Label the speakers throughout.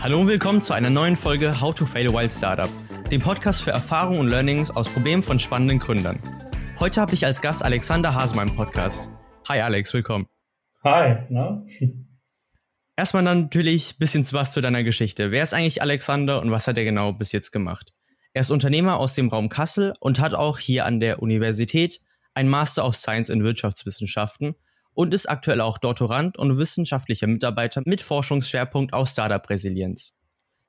Speaker 1: Hallo und willkommen zu einer neuen Folge How to Fail a Wild Startup, dem Podcast für Erfahrungen und Learnings aus Problemen von spannenden Gründern. Heute habe ich als Gast Alexander Hasemann im Podcast. Hi Alex, willkommen.
Speaker 2: Hi, na?
Speaker 1: Erstmal natürlich ein bisschen was zu deiner Geschichte. Wer ist eigentlich Alexander und was hat er genau bis jetzt gemacht? Er ist Unternehmer aus dem Raum Kassel und hat auch hier an der Universität ein Master of Science in Wirtschaftswissenschaften und ist aktuell auch Doktorand und wissenschaftlicher Mitarbeiter mit Forschungsschwerpunkt aus Startup-Resilienz.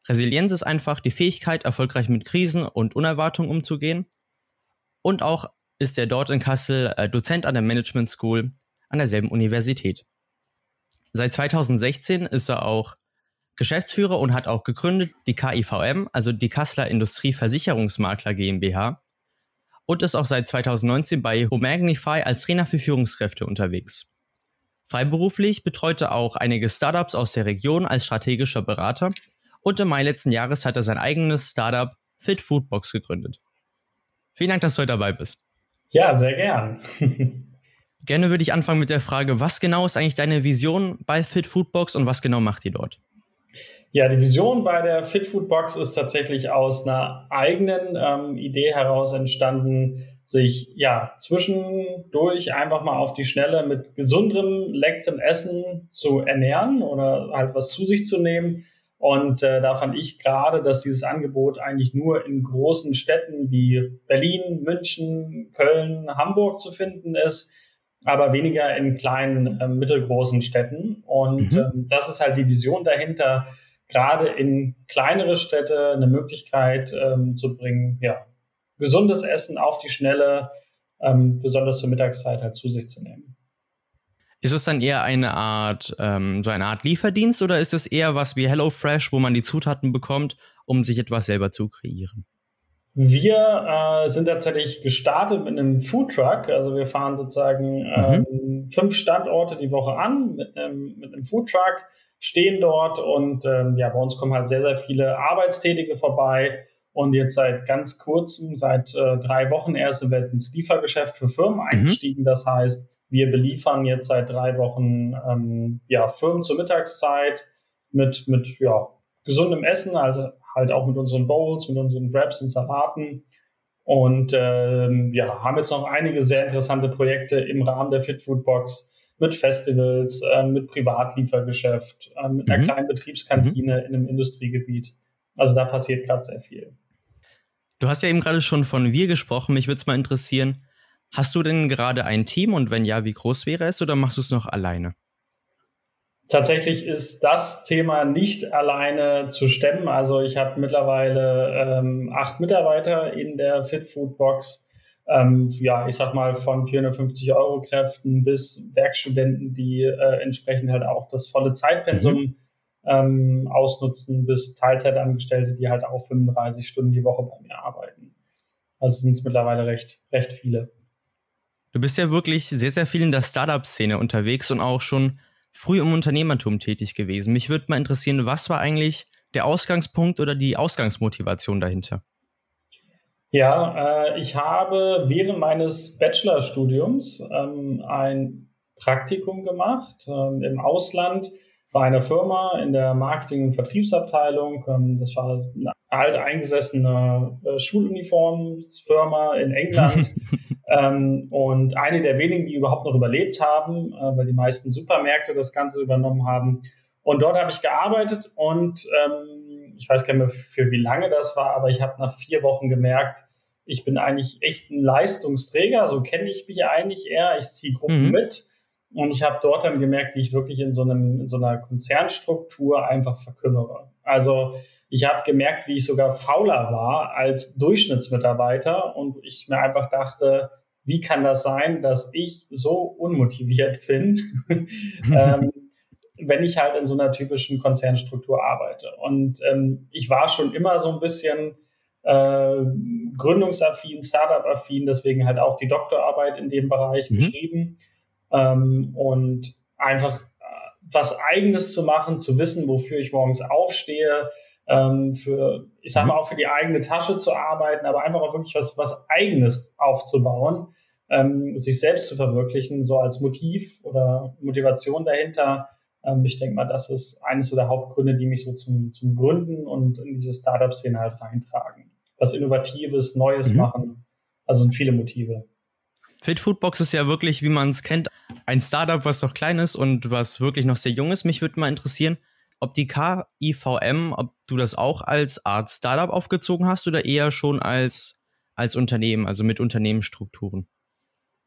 Speaker 1: Resilienz ist einfach die Fähigkeit, erfolgreich mit Krisen und Unerwartungen umzugehen. Und auch ist er dort in Kassel äh, Dozent an der Management School an derselben Universität. Seit 2016 ist er auch Geschäftsführer und hat auch gegründet die KIVM, also die Kasseler Industrieversicherungsmakler GmbH, und ist auch seit 2019 bei Homagnify als Trainer für Führungskräfte unterwegs. Freiberuflich betreute er auch einige Startups aus der Region als strategischer Berater und im Mai letzten Jahres hat er sein eigenes Startup Fit Foodbox gegründet. Vielen Dank, dass du heute dabei bist.
Speaker 2: Ja, sehr gern.
Speaker 1: Gerne würde ich anfangen mit der Frage, was genau ist eigentlich deine Vision bei Fit Foodbox und was genau macht ihr dort?
Speaker 2: Ja, die Vision bei der Fit Food Box ist tatsächlich aus einer eigenen ähm, Idee heraus entstanden, sich ja zwischendurch einfach mal auf die Schnelle mit gesunderem, leckerem Essen zu ernähren oder halt was zu sich zu nehmen. Und äh, da fand ich gerade, dass dieses Angebot eigentlich nur in großen Städten wie Berlin, München, Köln, Hamburg zu finden ist, aber weniger in kleinen, äh, mittelgroßen Städten. Und mhm. ähm, das ist halt die Vision dahinter, gerade in kleinere Städte eine Möglichkeit ähm, zu bringen, ja, gesundes Essen auf die Schnelle, ähm, besonders zur Mittagszeit halt zu sich zu nehmen.
Speaker 1: Ist es dann eher eine Art, ähm, so eine Art Lieferdienst oder ist es eher was wie HelloFresh, wo man die Zutaten bekommt, um sich etwas selber zu kreieren?
Speaker 2: Wir äh, sind tatsächlich gestartet mit einem Foodtruck. Also wir fahren sozusagen mhm. ähm, fünf Standorte die Woche an mit einem, mit einem Foodtruck, stehen dort und ähm, ja, bei uns kommen halt sehr, sehr viele Arbeitstätige vorbei und jetzt seit ganz kurzem, seit äh, drei Wochen erst, sind wir jetzt ins Liefergeschäft für Firmen mhm. eingestiegen. Das heißt, wir beliefern jetzt seit drei Wochen ähm, ja, Firmen zur Mittagszeit mit, mit ja, gesundem Essen, also halt auch mit unseren Bowls, mit unseren Wraps und Salaten. Und ähm, ja, haben jetzt noch einige sehr interessante Projekte im Rahmen der Fit Food Box mit Festivals, äh, mit Privatliefergeschäft, äh, mit einer mhm. kleinen Betriebskantine mhm. in einem Industriegebiet. Also da passiert gerade sehr viel.
Speaker 1: Du hast ja eben gerade schon von wir gesprochen. Mich würde es mal interessieren, hast du denn gerade ein Team und wenn ja, wie groß wäre es oder machst du es noch alleine?
Speaker 2: Tatsächlich ist das Thema nicht alleine zu stemmen. Also ich habe mittlerweile ähm, acht Mitarbeiter in der Fit Food Box. Ähm, ja, ich sag mal von 450 Euro Kräften bis Werkstudenten, die äh, entsprechend halt auch das volle Zeitpensum mhm ähm, ausnutzen, bis Teilzeitangestellte, die halt auch 35 Stunden die Woche bei mir arbeiten. Also sind es mittlerweile recht, recht viele.
Speaker 1: Du bist ja wirklich sehr, sehr viel in der Startup-Szene unterwegs und auch schon früh im Unternehmertum tätig gewesen. Mich würde mal interessieren, was war eigentlich der Ausgangspunkt oder die Ausgangsmotivation dahinter?
Speaker 2: Ja, äh, ich habe während meines Bachelorstudiums ähm, ein Praktikum gemacht ähm, im Ausland bei einer Firma in der Marketing- und Vertriebsabteilung. Ähm, das war eine alteingesessene äh, Schuluniformsfirma in England. ähm, und eine der wenigen, die überhaupt noch überlebt haben, äh, weil die meisten Supermärkte das Ganze übernommen haben. Und dort habe ich gearbeitet und ähm, ich weiß gar nicht mehr, für wie lange das war, aber ich habe nach vier Wochen gemerkt, ich bin eigentlich echt ein Leistungsträger, so kenne ich mich eigentlich eher. Ich ziehe Gruppen mhm. mit und ich habe dort dann gemerkt, wie ich wirklich in so, einem, in so einer Konzernstruktur einfach verkümmere. Also ich habe gemerkt, wie ich sogar fauler war als Durchschnittsmitarbeiter und ich mir einfach dachte, wie kann das sein, dass ich so unmotiviert bin, ähm, wenn ich halt in so einer typischen Konzernstruktur arbeite. Und ähm, ich war schon immer so ein bisschen äh, gründungsaffin, Startup-affin, deswegen halt auch die Doktorarbeit in dem Bereich mhm. geschrieben ähm, und einfach äh, was Eigenes zu machen, zu wissen, wofür ich morgens aufstehe, ähm, für ich sage mal, mhm. auch für die eigene Tasche zu arbeiten, aber einfach auch wirklich was, was Eigenes aufzubauen, ähm, sich selbst zu verwirklichen, so als Motiv oder Motivation dahinter. Ähm, ich denke mal, das ist eines so der Hauptgründe, die mich so zum, zum Gründen und in diese Startup-Szene halt reintragen. Was Innovatives, Neues mhm. machen. Also sind viele Motive.
Speaker 1: Fit Foodbox ist ja wirklich, wie man es kennt, ein Startup, was noch klein ist und was wirklich noch sehr jung ist. Mich würde mal interessieren, ob die KIVM, ob du das auch als Art Startup aufgezogen hast oder eher schon als, als Unternehmen, also mit Unternehmensstrukturen.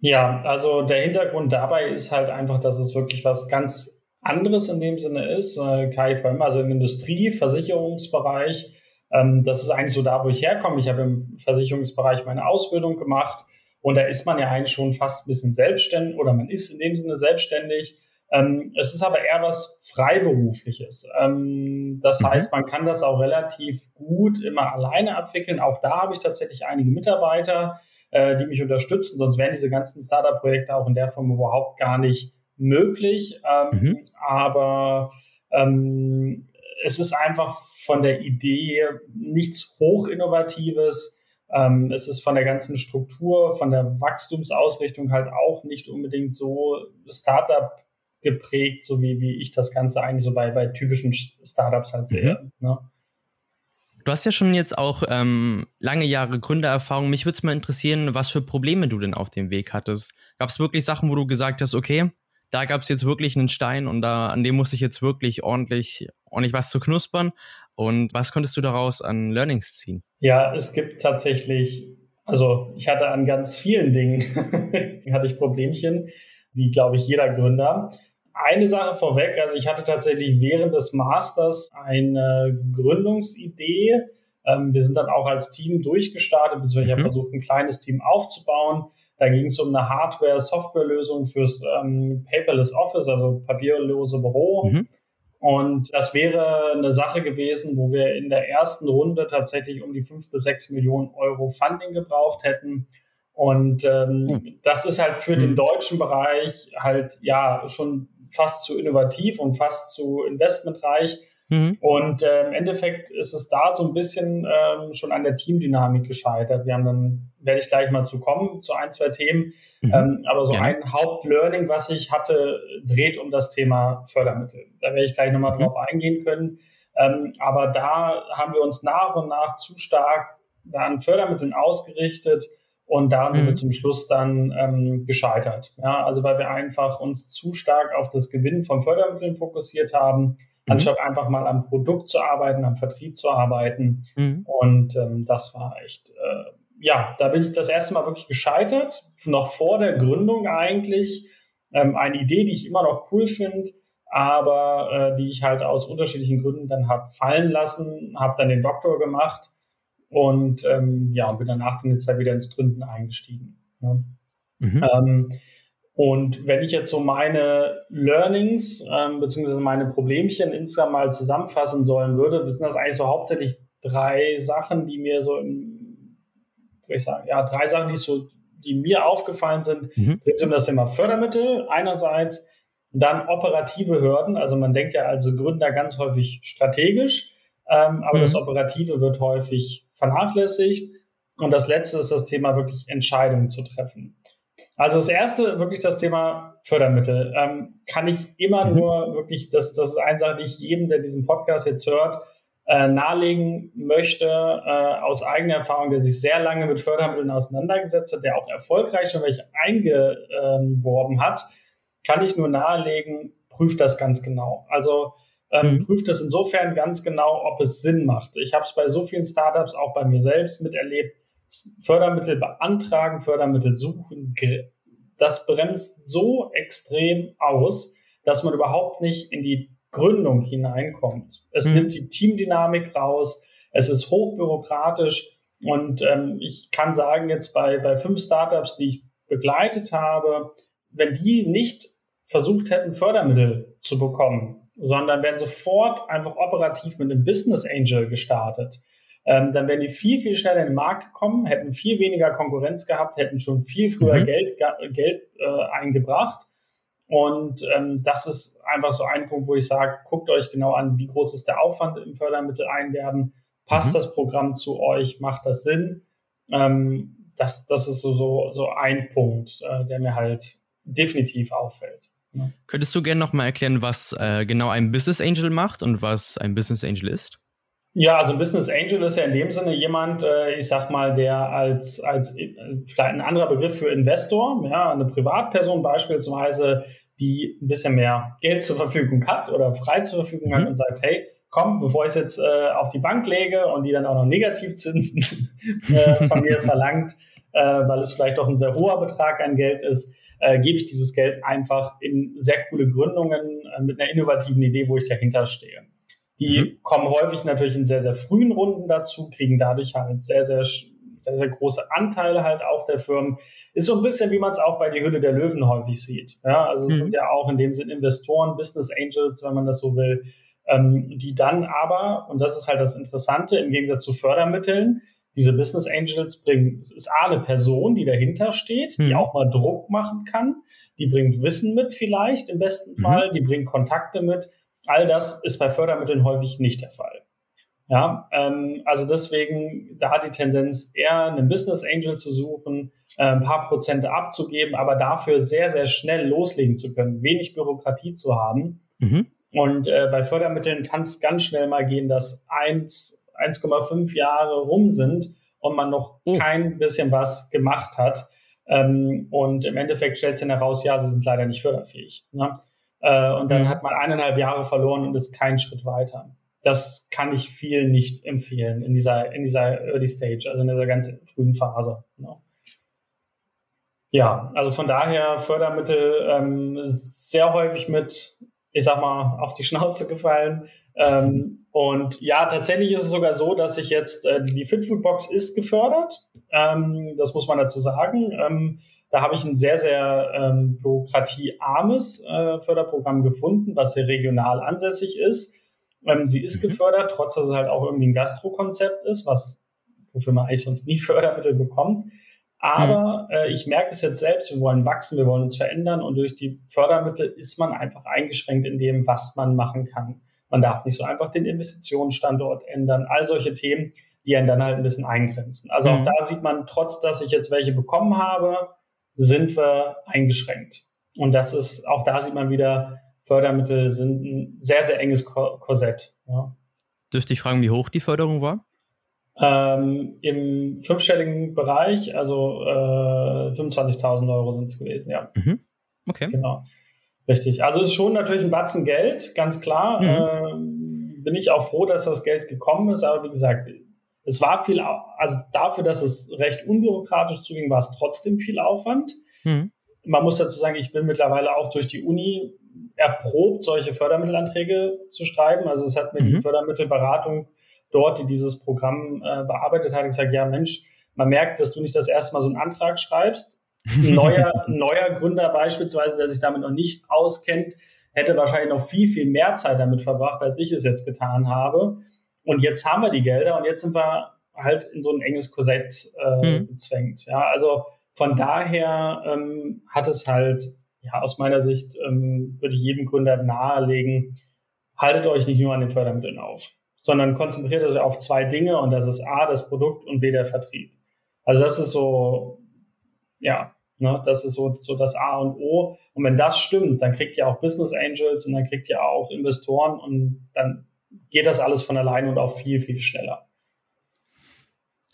Speaker 2: Ja, also der Hintergrund dabei ist halt einfach, dass es wirklich was ganz anderes in dem Sinne ist. Äh, KIVM, also im Industrie-, Versicherungsbereich, ähm, das ist eigentlich so da, wo ich herkomme. Ich habe im Versicherungsbereich meine Ausbildung gemacht und da ist man ja eigentlich schon fast ein bisschen selbstständig oder man ist in dem Sinne selbstständig. Ähm, es ist aber eher was Freiberufliches. Ähm, das mhm. heißt, man kann das auch relativ gut immer alleine abwickeln. Auch da habe ich tatsächlich einige Mitarbeiter, äh, die mich unterstützen. Sonst wären diese ganzen Startup-Projekte auch in der Form überhaupt gar nicht möglich. Ähm, mhm. Aber ähm, es ist einfach von der Idee nichts Hochinnovatives. Ähm, es ist von der ganzen Struktur, von der Wachstumsausrichtung halt auch nicht unbedingt so Startup geprägt, so wie, wie ich das Ganze eigentlich so bei, bei typischen Startups halt sehe. Mhm. Ne?
Speaker 1: Du hast ja schon jetzt auch ähm, lange Jahre Gründererfahrung. Mich würde es mal interessieren, was für Probleme du denn auf dem Weg hattest. Gab es wirklich Sachen, wo du gesagt hast, okay, da gab es jetzt wirklich einen Stein und da an dem musste ich jetzt wirklich ordentlich, ordentlich was zu knuspern. Und was konntest du daraus an Learnings ziehen?
Speaker 2: Ja, es gibt tatsächlich, also ich hatte an ganz vielen Dingen hatte ich Problemchen, wie glaube ich jeder Gründer. Eine Sache vorweg, also ich hatte tatsächlich während des Masters eine Gründungsidee. Ähm, wir sind dann auch als Team durchgestartet, beziehungsweise ich mhm. habe versucht, ein kleines Team aufzubauen. Da ging es um eine Hardware-Software-Lösung fürs ähm, Paperless Office, also papierlose Büro. Mhm. Und das wäre eine Sache gewesen, wo wir in der ersten Runde tatsächlich um die fünf bis sechs Millionen Euro Funding gebraucht hätten. Und ähm, mhm. das ist halt für den deutschen Bereich halt ja schon fast zu innovativ und fast zu investmentreich. Mhm. Und äh, im Endeffekt ist es da so ein bisschen ähm, schon an der Teamdynamik gescheitert. Wir haben dann, werde ich gleich mal zu kommen, zu ein, zwei Themen. Mhm. Ähm, aber so ja. ein Hauptlearning, was ich hatte, dreht um das Thema Fördermittel. Da werde ich gleich nochmal mhm. drauf eingehen können. Ähm, aber da haben wir uns nach und nach zu stark an Fördermitteln ausgerichtet. Und daran sind wir mhm. zum Schluss dann ähm, gescheitert. Ja, also weil wir einfach uns zu stark auf das Gewinnen von Fördermitteln fokussiert haben mhm. anstatt einfach mal am Produkt zu arbeiten, am Vertrieb zu arbeiten. Mhm. Und ähm, das war echt, äh, ja, da bin ich das erste Mal wirklich gescheitert, noch vor der Gründung eigentlich. Ähm, eine Idee, die ich immer noch cool finde, aber äh, die ich halt aus unterschiedlichen Gründen dann habe fallen lassen, habe dann den Doktor gemacht und ähm, ja, bin danach dann jetzt halt wieder ins Gründen eingestiegen. Ne? Mhm. Ähm, und wenn ich jetzt so meine Learnings ähm, beziehungsweise meine Problemchen insgesamt mal zusammenfassen sollen würde, sind das eigentlich so hauptsächlich drei Sachen, die mir so, im, würde ich sagen, ja, drei Sachen, die so, die mir aufgefallen sind. Mhm. Jetzt um das Thema Fördermittel einerseits, dann operative Hürden. Also man denkt ja als Gründer ganz häufig strategisch, ähm, aber mhm. das Operative wird häufig vernachlässigt. Und das letzte ist das Thema wirklich Entscheidungen zu treffen. Also das erste, wirklich das Thema Fördermittel. Ähm, kann ich immer mhm. nur wirklich, das, das ist eine Sache, die ich jedem, der diesen Podcast jetzt hört, äh, nahelegen möchte, äh, aus eigener Erfahrung, der sich sehr lange mit Fördermitteln auseinandergesetzt hat, der auch erfolgreich schon welche eingeworben hat, kann ich nur nahelegen, prüft das ganz genau. Also ähm, mhm. prüft es insofern ganz genau, ob es Sinn macht. Ich habe es bei so vielen Startups, auch bei mir selbst miterlebt, Fördermittel beantragen, Fördermittel suchen, das bremst so extrem aus, dass man überhaupt nicht in die Gründung hineinkommt. Es mhm. nimmt die Teamdynamik raus, es ist hochbürokratisch und ähm, ich kann sagen, jetzt bei, bei fünf Startups, die ich begleitet habe, wenn die nicht versucht hätten, Fördermittel zu bekommen, sondern werden sofort einfach operativ mit einem Business Angel gestartet, ähm, dann wären die viel, viel schneller in den Markt gekommen, hätten viel weniger Konkurrenz gehabt, hätten schon viel früher mhm. Geld, Geld äh, eingebracht. Und ähm, das ist einfach so ein Punkt, wo ich sage, guckt euch genau an, wie groß ist der Aufwand im Fördermittel einwerben, Passt mhm. das Programm zu euch? Macht das Sinn? Ähm, das, das ist so, so, so ein Punkt, äh, der mir halt definitiv auffällt.
Speaker 1: Ja. Könntest du gerne nochmal erklären, was äh, genau ein Business Angel macht und was ein Business Angel ist?
Speaker 2: Ja, also ein Business Angel ist ja in dem Sinne jemand, äh, ich sag mal, der als, als äh, vielleicht ein anderer Begriff für Investor, ja, eine Privatperson beispielsweise, die ein bisschen mehr Geld zur Verfügung hat oder frei zur Verfügung mhm. hat und sagt, hey, komm, bevor ich es jetzt äh, auf die Bank lege und die dann auch noch Negativzinsen äh, von mir verlangt, äh, weil es vielleicht doch ein sehr hoher Betrag an Geld ist, äh, gebe ich dieses Geld einfach in sehr coole Gründungen äh, mit einer innovativen Idee, wo ich dahinter stehe. Die mhm. kommen häufig natürlich in sehr, sehr frühen Runden dazu, kriegen dadurch halt sehr, sehr, sehr, sehr große Anteile halt auch der Firmen. Ist so ein bisschen, wie man es auch bei die Hülle der Löwen häufig sieht. Ja, also es mhm. sind ja auch in dem Sinn Investoren, Business Angels, wenn man das so will, ähm, die dann aber, und das ist halt das Interessante, im Gegensatz zu Fördermitteln, diese Business Angels bringen, es ist A, eine Person, die dahinter steht, die mhm. auch mal Druck machen kann, die bringt Wissen mit vielleicht im besten mhm. Fall, die bringt Kontakte mit All das ist bei Fördermitteln häufig nicht der Fall. Ja, ähm, also deswegen da die Tendenz eher einen Business Angel zu suchen, äh, ein paar Prozente abzugeben, aber dafür sehr, sehr schnell loslegen zu können, wenig Bürokratie zu haben. Mhm. Und äh, bei Fördermitteln kann es ganz schnell mal gehen, dass 1,5 Jahre rum sind und man noch oh. kein bisschen was gemacht hat. Ähm, und im Endeffekt stellt sich dann heraus, ja, sie sind leider nicht förderfähig. Ne? Äh, und dann mhm. hat man eineinhalb Jahre verloren und ist keinen Schritt weiter. Das kann ich vielen nicht empfehlen in dieser, in dieser Early Stage, also in dieser ganz frühen Phase. Ne? Ja, also von daher Fördermittel ähm, sehr häufig mit, ich sag mal, auf die Schnauze gefallen. Ähm, und ja, tatsächlich ist es sogar so, dass ich jetzt, äh, die Fitfood ist gefördert. Ähm, das muss man dazu sagen. Da habe ich ein sehr, sehr ähm, bürokratiearmes äh, Förderprogramm gefunden, was sehr regional ansässig ist. Ähm, sie ist mhm. gefördert, trotz dass es halt auch irgendwie ein Gastro-Konzept ist, was, wofür man eigentlich sonst nie Fördermittel bekommt. Aber mhm. äh, ich merke es jetzt selbst, wir wollen wachsen, wir wollen uns verändern und durch die Fördermittel ist man einfach eingeschränkt in dem, was man machen kann. Man darf nicht so einfach den Investitionsstandort ändern, all solche Themen, die einen dann halt ein bisschen eingrenzen. Also mhm. auch da sieht man, trotz dass ich jetzt welche bekommen habe, sind wir eingeschränkt. Und das ist, auch da sieht man wieder, Fördermittel sind ein sehr, sehr enges Korsett. Ja.
Speaker 1: Dürfte ich fragen, wie hoch die Förderung war?
Speaker 2: Ähm, Im fünfstelligen Bereich, also äh, 25.000 Euro sind es gewesen, ja. Mhm. Okay. Genau. Richtig. Also es ist schon natürlich ein Batzen Geld, ganz klar. Mhm. Äh, bin ich auch froh, dass das Geld gekommen ist, aber wie gesagt, es war viel, also dafür, dass es recht unbürokratisch zuging, war es trotzdem viel Aufwand. Mhm. Man muss dazu sagen, ich bin mittlerweile auch durch die Uni erprobt, solche Fördermittelanträge zu schreiben. Also es hat mir mhm. die Fördermittelberatung dort, die dieses Programm äh, bearbeitet hat, gesagt, ja Mensch, man merkt, dass du nicht das erste Mal so einen Antrag schreibst. Ein neuer, neuer Gründer beispielsweise, der sich damit noch nicht auskennt, hätte wahrscheinlich noch viel, viel mehr Zeit damit verbracht, als ich es jetzt getan habe. Und jetzt haben wir die Gelder und jetzt sind wir halt in so ein enges Korsett äh, mhm. gezwängt. Ja, also von daher ähm, hat es halt, ja, aus meiner Sicht ähm, würde ich jedem Gründer nahelegen, haltet euch nicht nur an den Fördermitteln auf, sondern konzentriert euch auf zwei Dinge und das ist A, das Produkt und B, der Vertrieb. Also das ist so, ja, ne, das ist so, so das A und O. Und wenn das stimmt, dann kriegt ihr auch Business Angels und dann kriegt ihr auch Investoren und dann geht das alles von alleine und auch viel, viel schneller.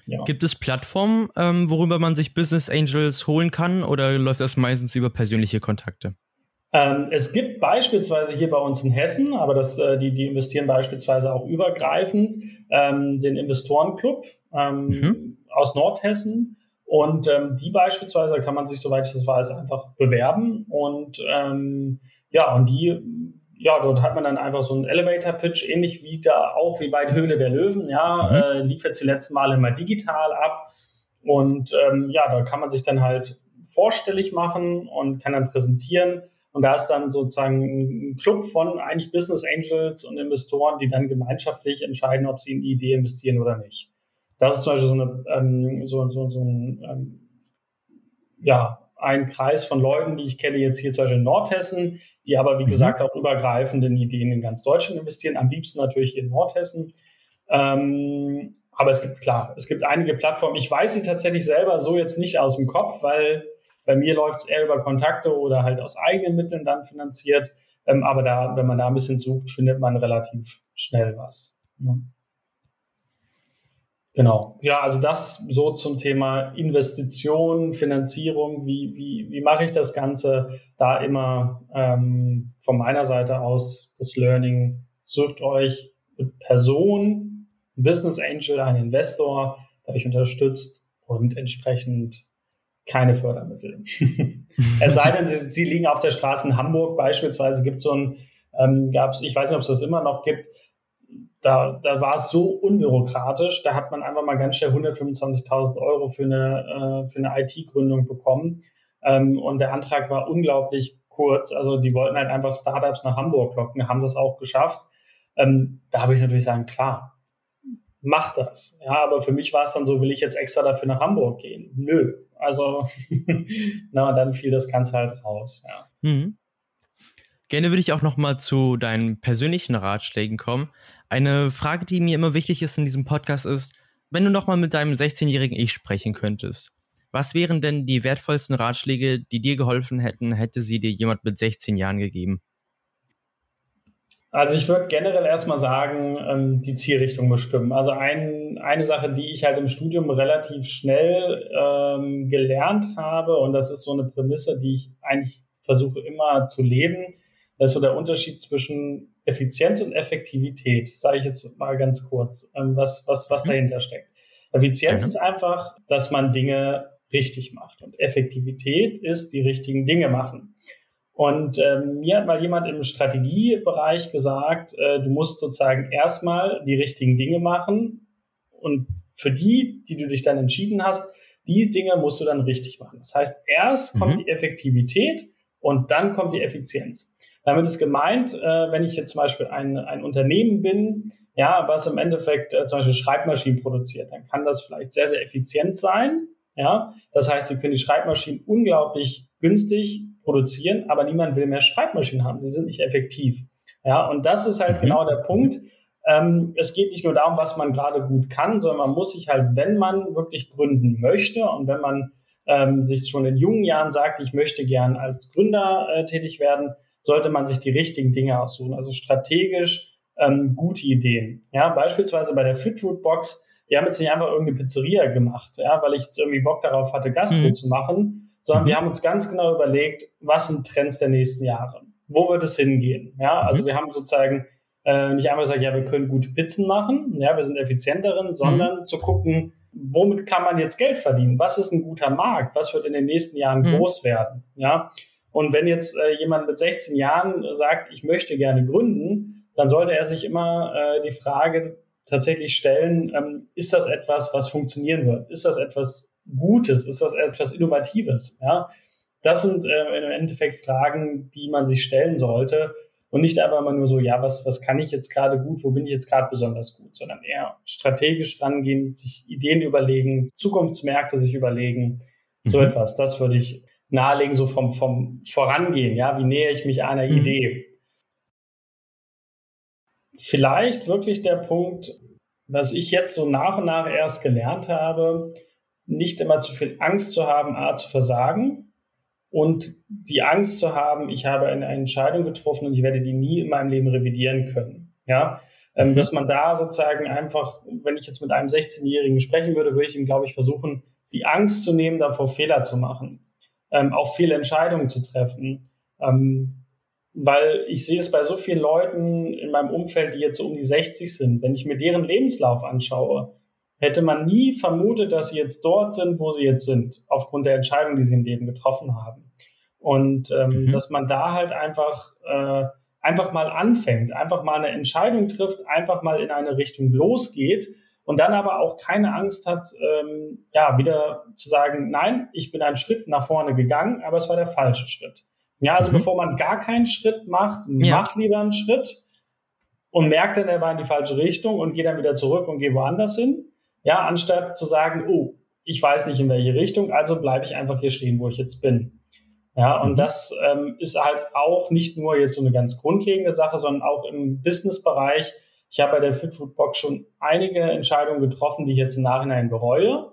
Speaker 1: Ja. Gibt es Plattformen, ähm, worüber man sich Business Angels holen kann oder läuft das meistens über persönliche Kontakte?
Speaker 2: Ähm, es gibt beispielsweise hier bei uns in Hessen, aber das, äh, die, die investieren beispielsweise auch übergreifend, ähm, den Investorenclub ähm, mhm. aus Nordhessen. Und ähm, die beispielsweise kann man sich, soweit ich das weiß, einfach bewerben. Und ähm, ja, und die ja, dort hat man dann einfach so einen Elevator-Pitch, ähnlich wie da auch wie bei der Höhle der Löwen, ja, mhm. äh, lief jetzt die letzten Male immer digital ab. Und ähm, ja, da kann man sich dann halt vorstellig machen und kann dann präsentieren. Und da ist dann sozusagen ein Club von eigentlich Business Angels und Investoren, die dann gemeinschaftlich entscheiden, ob sie in die Idee investieren oder nicht. Das ist zum Beispiel so, eine, ähm, so, so, so ein, ähm, ja, ein Kreis von Leuten, die ich kenne jetzt hier zum Beispiel in Nordhessen, die aber, wie mhm. gesagt, auch übergreifend in Ideen in ganz Deutschland investieren. Am liebsten natürlich in Nordhessen. Ähm, aber es gibt, klar, es gibt einige Plattformen. Ich weiß sie tatsächlich selber so jetzt nicht aus dem Kopf, weil bei mir läuft es eher über Kontakte oder halt aus eigenen Mitteln dann finanziert. Ähm, aber da, wenn man da ein bisschen sucht, findet man relativ schnell was. Ne? Genau. Ja, also das so zum Thema Investition, Finanzierung. Wie, wie, wie mache ich das Ganze? Da immer ähm, von meiner Seite aus das Learning. Sucht euch eine Person, ein Business Angel, einen Investor, der euch unterstützt und entsprechend keine Fördermittel. es sei denn, sie, sie, liegen auf der Straße in Hamburg beispielsweise, gibt so ein, ähm, gab's, ich weiß nicht, ob es das immer noch gibt, da, da war es so unbürokratisch, da hat man einfach mal ganz schnell 125.000 Euro für eine, äh, eine IT-Gründung bekommen. Ähm, und der Antrag war unglaublich kurz. Also die wollten halt einfach Startups nach Hamburg locken, haben das auch geschafft. Ähm, da habe ich natürlich sagen, klar, mach das. Ja, aber für mich war es dann so, will ich jetzt extra dafür nach Hamburg gehen? Nö. Also, na, dann fiel das Ganze halt raus. Ja. Mhm.
Speaker 1: Gerne würde ich auch noch mal zu deinen persönlichen Ratschlägen kommen. Eine Frage, die mir immer wichtig ist in diesem Podcast ist, wenn du noch mal mit deinem 16-jährigen Ich sprechen könntest, was wären denn die wertvollsten Ratschläge, die dir geholfen hätten, hätte sie dir jemand mit 16 Jahren gegeben?
Speaker 2: Also ich würde generell erstmal sagen, ähm, die Zielrichtung bestimmen. Also ein, eine Sache, die ich halt im Studium relativ schnell ähm, gelernt habe, und das ist so eine Prämisse, die ich eigentlich versuche immer zu leben, das ist so der Unterschied zwischen Effizienz und Effektivität. Sage ich jetzt mal ganz kurz, ähm, was, was, was mhm. dahinter steckt. Effizienz mhm. ist einfach, dass man Dinge richtig macht. Und Effektivität ist die richtigen Dinge machen. Und ähm, mir hat mal jemand im Strategiebereich gesagt, äh, du musst sozusagen erstmal die richtigen Dinge machen und für die, die du dich dann entschieden hast, die Dinge musst du dann richtig machen. Das heißt, erst kommt mhm. die Effektivität und dann kommt die Effizienz. Damit ist gemeint, äh, wenn ich jetzt zum Beispiel ein, ein Unternehmen bin, ja, was im Endeffekt äh, zum Beispiel Schreibmaschinen produziert, dann kann das vielleicht sehr, sehr effizient sein. Ja, das heißt, Sie können die Schreibmaschinen unglaublich günstig produzieren, aber niemand will mehr Schreibmaschinen haben. Sie sind nicht effektiv. Ja, und das ist halt mhm. genau der Punkt. Ähm, es geht nicht nur darum, was man gerade gut kann, sondern man muss sich halt, wenn man wirklich gründen möchte und wenn man ähm, sich schon in jungen Jahren sagt, ich möchte gern als Gründer äh, tätig werden, sollte man sich die richtigen Dinge aussuchen. Also strategisch ähm, gute Ideen. Ja, beispielsweise bei der Fitfood Box, wir haben jetzt nicht einfach irgendeine Pizzeria gemacht, ja, weil ich irgendwie Bock darauf hatte, Gastro mhm. zu machen, sondern mhm. wir haben uns ganz genau überlegt, was sind Trends der nächsten Jahre? Wo wird es hingehen? Ja, mhm. also wir haben sozusagen äh, nicht einfach gesagt, ja, wir können gute Pizzen machen, ja, wir sind effizient darin, sondern mhm. zu gucken, womit kann man jetzt Geld verdienen? Was ist ein guter Markt? Was wird in den nächsten Jahren mhm. groß werden? Ja, und wenn jetzt äh, jemand mit 16 Jahren sagt, ich möchte gerne gründen, dann sollte er sich immer äh, die Frage tatsächlich stellen, ähm, ist das etwas, was funktionieren wird? Ist das etwas Gutes? Ist das etwas Innovatives? Ja, das sind äh, im Endeffekt Fragen, die man sich stellen sollte und nicht einfach mal nur so, ja, was, was kann ich jetzt gerade gut, wo bin ich jetzt gerade besonders gut, sondern eher strategisch rangehen, sich Ideen überlegen, Zukunftsmärkte sich überlegen, so mhm. etwas. Das würde ich nahelegen, so vom, vom Vorangehen, ja, wie nähe ich mich einer mhm. Idee. Vielleicht wirklich der Punkt, was ich jetzt so nach und nach erst gelernt habe, nicht immer zu viel Angst zu haben, A, zu versagen und die Angst zu haben, ich habe eine Entscheidung getroffen und ich werde die nie in meinem Leben revidieren können. Ja, ähm, mhm. dass man da sozusagen einfach, wenn ich jetzt mit einem 16-Jährigen sprechen würde, würde ich ihm, glaube ich, versuchen, die Angst zu nehmen, davor Fehler zu machen ähm, auch viele Entscheidungen zu treffen. Ähm, weil ich sehe es bei so vielen Leuten in meinem Umfeld, die jetzt so um die 60 sind. Wenn ich mir deren Lebenslauf anschaue, hätte man nie vermutet, dass sie jetzt dort sind, wo sie jetzt sind, aufgrund der Entscheidung, die sie im Leben getroffen haben. Und ähm, mhm. dass man da halt einfach, äh, einfach mal anfängt, einfach mal eine Entscheidung trifft, einfach mal in eine Richtung losgeht und dann aber auch keine Angst hat, ähm, ja, wieder zu sagen, nein, ich bin einen Schritt nach vorne gegangen, aber es war der falsche Schritt. Ja, also mhm. bevor man gar keinen Schritt macht, ja. mach lieber einen Schritt und merkt dann, er war in die falsche Richtung und geht dann wieder zurück und geht woanders hin. Ja, anstatt zu sagen, oh, ich weiß nicht in welche Richtung, also bleibe ich einfach hier stehen, wo ich jetzt bin. Ja, und mhm. das ähm, ist halt auch nicht nur jetzt so eine ganz grundlegende Sache, sondern auch im Businessbereich Ich habe bei der Fitfood-Box schon einige Entscheidungen getroffen, die ich jetzt im Nachhinein bereue.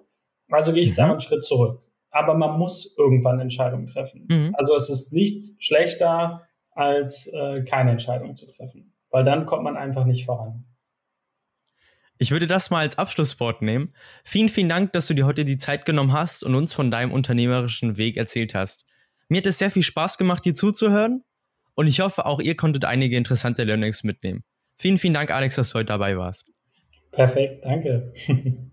Speaker 2: Also gehe ich jetzt mhm. einen Schritt zurück. Aber man muss irgendwann Entscheidungen treffen. Mhm. Also es ist nicht schlechter, als äh, keine Entscheidung zu treffen, weil dann kommt man einfach nicht voran.
Speaker 1: Ich würde das mal als Abschlusswort nehmen. Vielen, vielen Dank, dass du dir heute die Zeit genommen hast und uns von deinem unternehmerischen Weg erzählt hast. Mir hat es sehr viel Spaß gemacht, dir zuzuhören und ich hoffe, auch ihr konntet einige interessante Learnings mitnehmen. Vielen, vielen Dank, Alex, dass du heute dabei warst.
Speaker 2: Perfekt, danke.